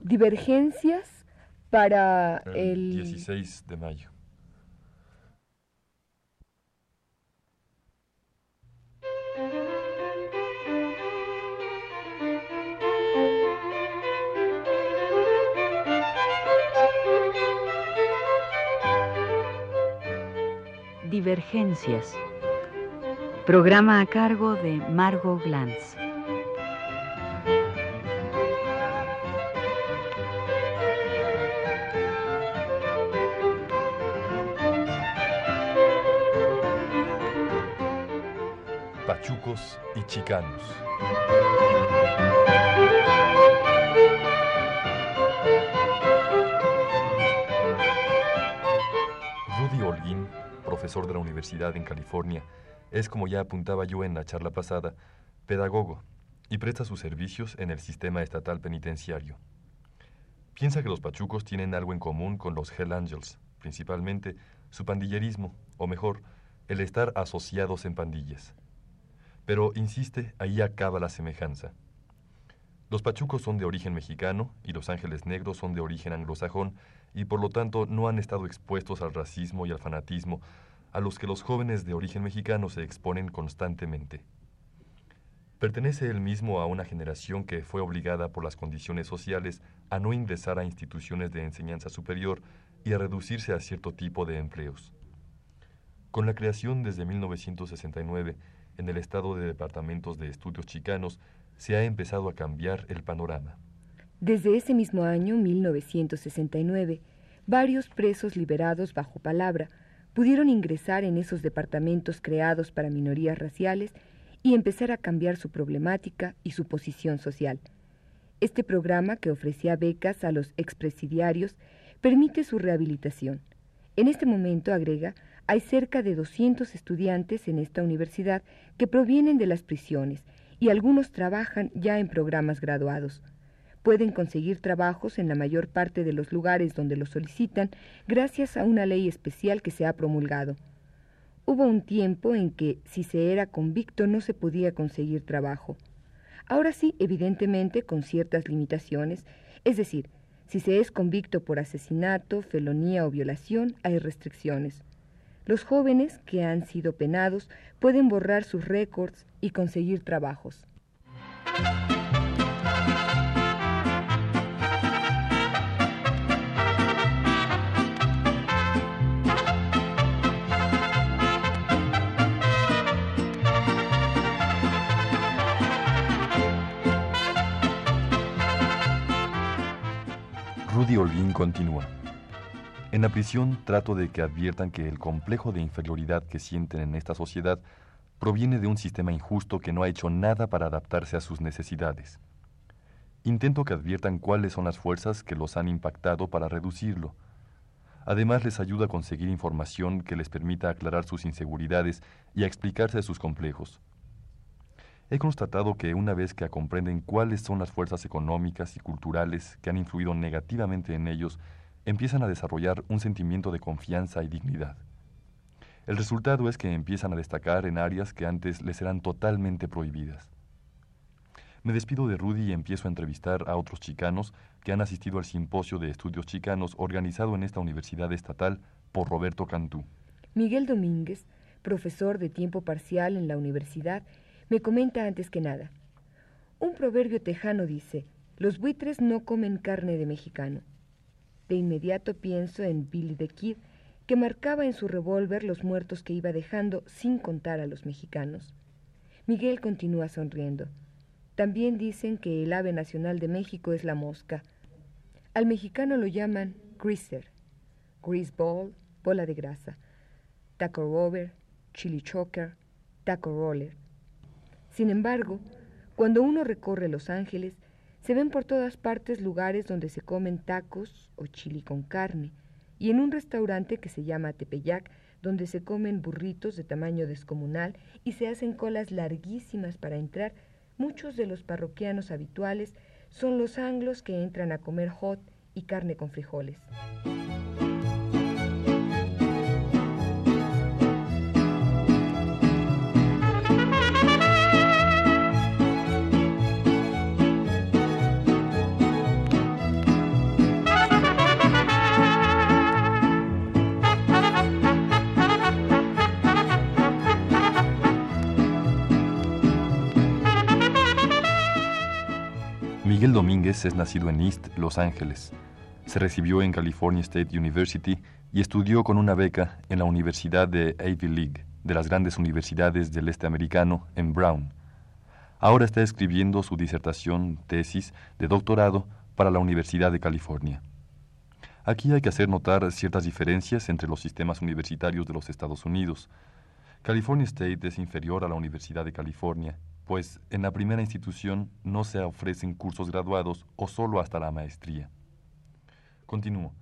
divergencias para el 16 de mayo. Divergencias. Programa a cargo de Margot Glantz. Y chicanos. Rudy Holguín profesor de la universidad en California, es, como ya apuntaba yo en la charla pasada, pedagogo y presta sus servicios en el sistema estatal penitenciario. Piensa que los pachucos tienen algo en común con los Hell Angels, principalmente su pandillerismo, o mejor, el estar asociados en pandillas. Pero, insiste, ahí acaba la semejanza. Los pachucos son de origen mexicano y los ángeles negros son de origen anglosajón y por lo tanto no han estado expuestos al racismo y al fanatismo a los que los jóvenes de origen mexicano se exponen constantemente. Pertenece él mismo a una generación que fue obligada por las condiciones sociales a no ingresar a instituciones de enseñanza superior y a reducirse a cierto tipo de empleos. Con la creación desde 1969 en el estado de departamentos de estudios chicanos, se ha empezado a cambiar el panorama. Desde ese mismo año, 1969, varios presos liberados bajo palabra pudieron ingresar en esos departamentos creados para minorías raciales y empezar a cambiar su problemática y su posición social. Este programa, que ofrecía becas a los expresidiarios, permite su rehabilitación. En este momento, agrega, hay cerca de 200 estudiantes en esta universidad que provienen de las prisiones y algunos trabajan ya en programas graduados pueden conseguir trabajos en la mayor parte de los lugares donde los solicitan gracias a una ley especial que se ha promulgado. Hubo un tiempo en que si se era convicto no se podía conseguir trabajo. Ahora sí, evidentemente, con ciertas limitaciones, es decir, si se es convicto por asesinato, felonía o violación, hay restricciones. Los jóvenes que han sido penados pueden borrar sus récords y conseguir trabajos. Rudy Holguín continúa. En la prisión trato de que adviertan que el complejo de inferioridad que sienten en esta sociedad proviene de un sistema injusto que no ha hecho nada para adaptarse a sus necesidades. Intento que adviertan cuáles son las fuerzas que los han impactado para reducirlo. Además les ayuda a conseguir información que les permita aclarar sus inseguridades y a explicarse sus complejos. He constatado que una vez que comprenden cuáles son las fuerzas económicas y culturales que han influido negativamente en ellos, empiezan a desarrollar un sentimiento de confianza y dignidad. El resultado es que empiezan a destacar en áreas que antes les eran totalmente prohibidas. Me despido de Rudy y empiezo a entrevistar a otros chicanos que han asistido al simposio de estudios chicanos organizado en esta universidad estatal por Roberto Cantú. Miguel Domínguez, profesor de tiempo parcial en la universidad, me comenta antes que nada. Un proverbio tejano dice, los buitres no comen carne de mexicano. De inmediato pienso en Billy the Kid, que marcaba en su revólver los muertos que iba dejando sin contar a los mexicanos. Miguel continúa sonriendo. También dicen que el ave nacional de México es la mosca. Al mexicano lo llaman greaser, grease ball, bola de grasa, taco rover, chili choker, taco roller. Sin embargo, cuando uno recorre Los Ángeles, se ven por todas partes lugares donde se comen tacos o chili con carne, y en un restaurante que se llama Tepeyac, donde se comen burritos de tamaño descomunal y se hacen colas larguísimas para entrar, muchos de los parroquianos habituales son los anglos que entran a comer hot y carne con frijoles. Miguel Domínguez es nacido en East, Los Ángeles. Se recibió en California State University y estudió con una beca en la Universidad de Ivy League, de las grandes universidades del este americano, en Brown. Ahora está escribiendo su disertación, tesis de doctorado para la Universidad de California. Aquí hay que hacer notar ciertas diferencias entre los sistemas universitarios de los Estados Unidos. California State es inferior a la Universidad de California, pues en la primera institución no se ofrecen cursos graduados o solo hasta la maestría. Continúo.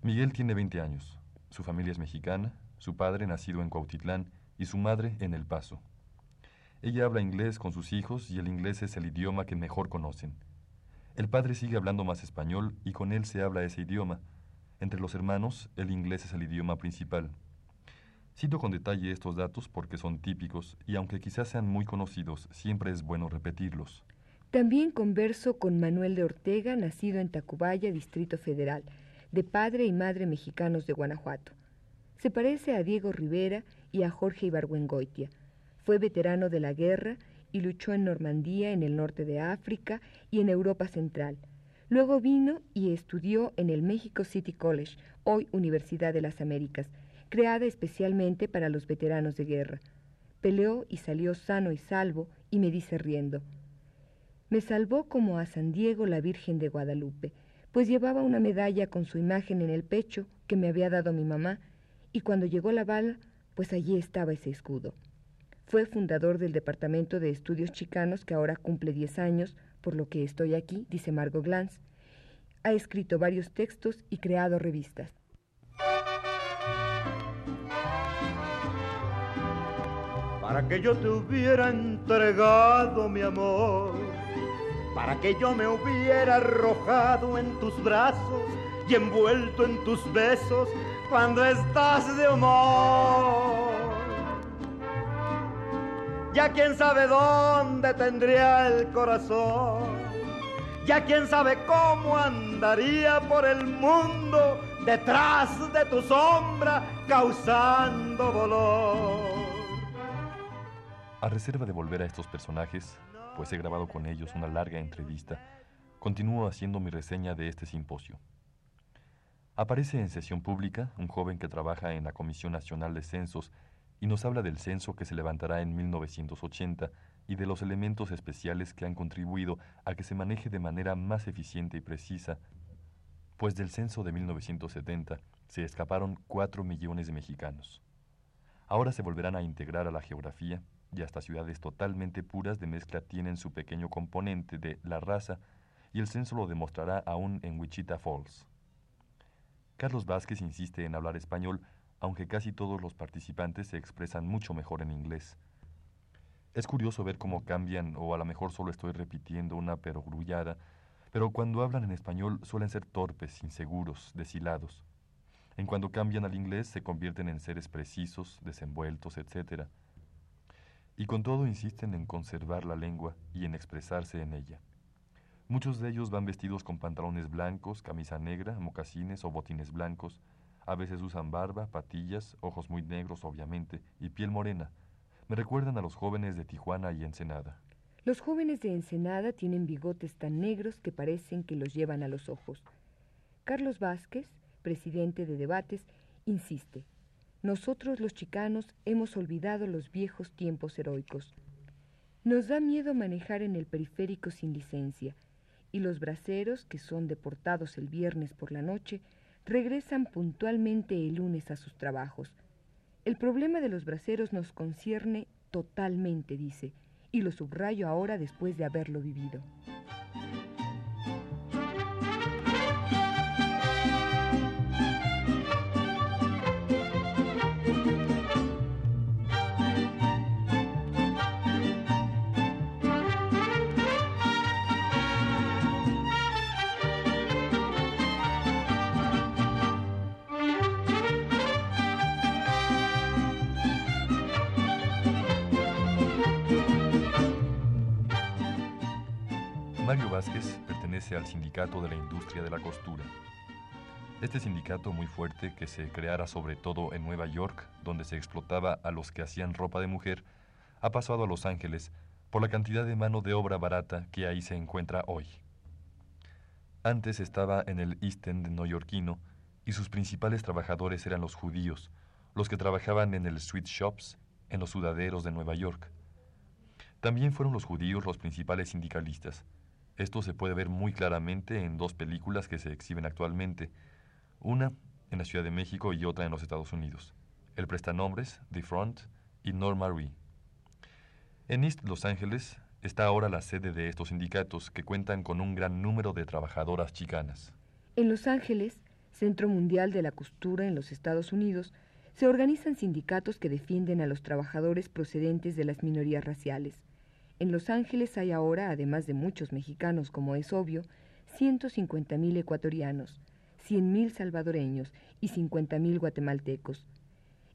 Miguel tiene 20 años. Su familia es mexicana, su padre nacido en Cuautitlán y su madre en El Paso. Ella habla inglés con sus hijos y el inglés es el idioma que mejor conocen. El padre sigue hablando más español y con él se habla ese idioma. Entre los hermanos, el inglés es el idioma principal. Cito con detalle estos datos porque son típicos y aunque quizás sean muy conocidos, siempre es bueno repetirlos. También converso con Manuel de Ortega, nacido en Tacubaya, Distrito Federal, de padre y madre mexicanos de Guanajuato. Se parece a Diego Rivera y a Jorge Ibargüengoitia. Fue veterano de la guerra y luchó en Normandía, en el norte de África y en Europa Central. Luego vino y estudió en el Mexico City College, hoy Universidad de las Américas, creada especialmente para los veteranos de guerra. Peleó y salió sano y salvo y me dice riendo. Me salvó como a San Diego la Virgen de Guadalupe, pues llevaba una medalla con su imagen en el pecho que me había dado mi mamá, y cuando llegó la bala, pues allí estaba ese escudo. Fue fundador del Departamento de Estudios Chicanos que ahora cumple 10 años, por lo que estoy aquí, dice Margot Glantz. Ha escrito varios textos y creado revistas. Para que yo te hubiera entregado mi amor, para que yo me hubiera arrojado en tus brazos y envuelto en tus besos cuando estás de humor. Ya quién sabe dónde tendría el corazón, ya quién sabe cómo andaría por el mundo detrás de tu sombra causando dolor. A reserva de volver a estos personajes, pues he grabado con ellos una larga entrevista, continúo haciendo mi reseña de este simposio. Aparece en sesión pública un joven que trabaja en la Comisión Nacional de Censos y nos habla del censo que se levantará en 1980 y de los elementos especiales que han contribuido a que se maneje de manera más eficiente y precisa, pues del censo de 1970 se escaparon 4 millones de mexicanos. Ahora se volverán a integrar a la geografía y hasta ciudades totalmente puras de mezcla tienen su pequeño componente de la raza y el censo lo demostrará aún en Wichita Falls. Carlos Vázquez insiste en hablar español, aunque casi todos los participantes se expresan mucho mejor en inglés. Es curioso ver cómo cambian, o a lo mejor solo estoy repitiendo una perogrullada, pero cuando hablan en español suelen ser torpes, inseguros, deshilados. En cuando cambian al inglés se convierten en seres precisos, desenvueltos, etc y con todo insisten en conservar la lengua y en expresarse en ella. Muchos de ellos van vestidos con pantalones blancos, camisa negra, mocasines o botines blancos. A veces usan barba, patillas, ojos muy negros obviamente, y piel morena. Me recuerdan a los jóvenes de Tijuana y Ensenada. Los jóvenes de Ensenada tienen bigotes tan negros que parecen que los llevan a los ojos. Carlos Vázquez, presidente de debates, insiste. Nosotros los chicanos hemos olvidado los viejos tiempos heroicos. Nos da miedo manejar en el periférico sin licencia, y los braceros, que son deportados el viernes por la noche, regresan puntualmente el lunes a sus trabajos. El problema de los braceros nos concierne totalmente, dice, y lo subrayo ahora después de haberlo vivido. Mario Vázquez pertenece al Sindicato de la Industria de la Costura. Este sindicato muy fuerte que se creara sobre todo en Nueva York, donde se explotaba a los que hacían ropa de mujer, ha pasado a Los Ángeles por la cantidad de mano de obra barata que ahí se encuentra hoy. Antes estaba en el East End neoyorquino y sus principales trabajadores eran los judíos, los que trabajaban en el sweet shops, en los sudaderos de Nueva York. También fueron los judíos los principales sindicalistas. Esto se puede ver muy claramente en dos películas que se exhiben actualmente, una en la Ciudad de México y otra en los Estados Unidos. El prestanombres, The Front y Norma Ree. En East Los Ángeles está ahora la sede de estos sindicatos que cuentan con un gran número de trabajadoras chicanas. En Los Ángeles, Centro Mundial de la Costura en los Estados Unidos, se organizan sindicatos que defienden a los trabajadores procedentes de las minorías raciales. En Los Ángeles hay ahora, además de muchos mexicanos, como es obvio, 150.000 ecuatorianos, 100.000 salvadoreños y 50.000 guatemaltecos.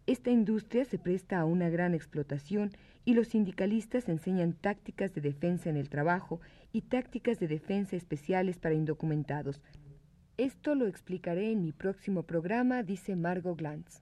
Esta industria se presta a una gran explotación y los sindicalistas enseñan tácticas de defensa en el trabajo y tácticas de defensa especiales para indocumentados. Esto lo explicaré en mi próximo programa, dice Margot Glantz.